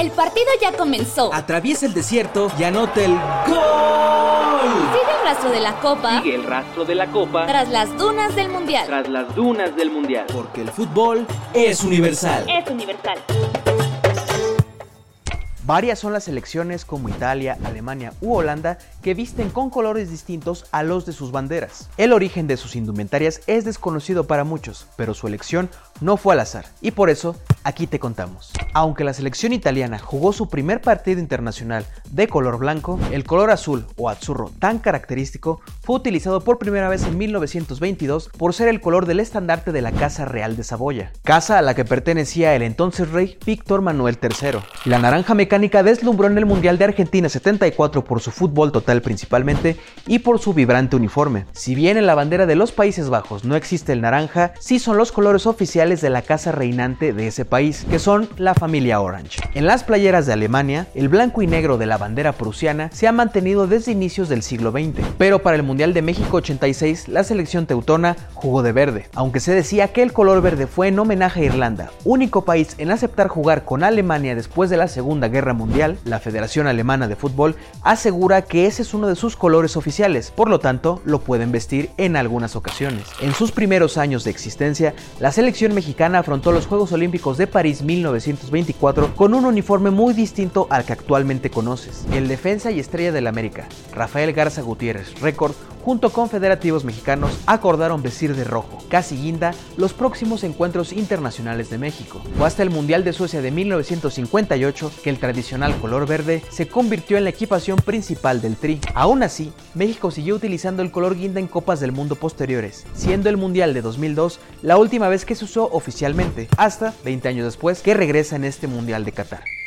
El partido ya comenzó. Atraviesa el desierto y anota el gol. Sigue el rastro de la copa. Sigue el rastro de la copa. Tras las dunas del mundial. Tras las dunas del mundial. Porque el fútbol es universal. Es universal. Varias son las selecciones como Italia, Alemania u Holanda que visten con colores distintos a los de sus banderas. El origen de sus indumentarias es desconocido para muchos, pero su elección no fue al azar, y por eso aquí te contamos. Aunque la selección italiana jugó su primer partido internacional de color blanco, el color azul o azzurro tan característico fue utilizado por primera vez en 1922 por ser el color del estandarte de la Casa Real de Saboya, casa a la que pertenecía el entonces rey Víctor Manuel III. La naranja mecánica deslumbró en el Mundial de Argentina 74 por su fútbol total principalmente y por su vibrante uniforme. Si bien en la bandera de los Países Bajos no existe el naranja, sí son los colores oficiales de la casa reinante de ese país, que son la familia Orange. En las playeras de Alemania, el blanco y negro de la bandera prusiana se ha mantenido desde inicios del siglo XX, pero para el Mundial de México 86 la selección teutona jugó de verde, aunque se decía que el color verde fue en homenaje a Irlanda, único país en aceptar jugar con Alemania después de la Segunda Guerra Mundial, la Federación Alemana de Fútbol asegura que ese es uno de sus colores oficiales, por lo tanto lo pueden vestir en algunas ocasiones. En sus primeros años de existencia, la selección mexicana afrontó los Juegos Olímpicos de París 1924 con un uniforme muy distinto al que actualmente conoces. El defensa y estrella del América, Rafael Garza Gutiérrez, récord, junto con federativos mexicanos, acordaron vestir de rojo, casi guinda, los próximos encuentros internacionales de México. Fue hasta el Mundial de Suecia de 1958 que el tradicional color verde se convirtió en la equipación principal del Tri. Aún así, México siguió utilizando el color guinda en Copas del Mundo posteriores, siendo el Mundial de 2002 la última vez que se usó oficialmente, hasta 20 años después que regresa en este Mundial de Qatar.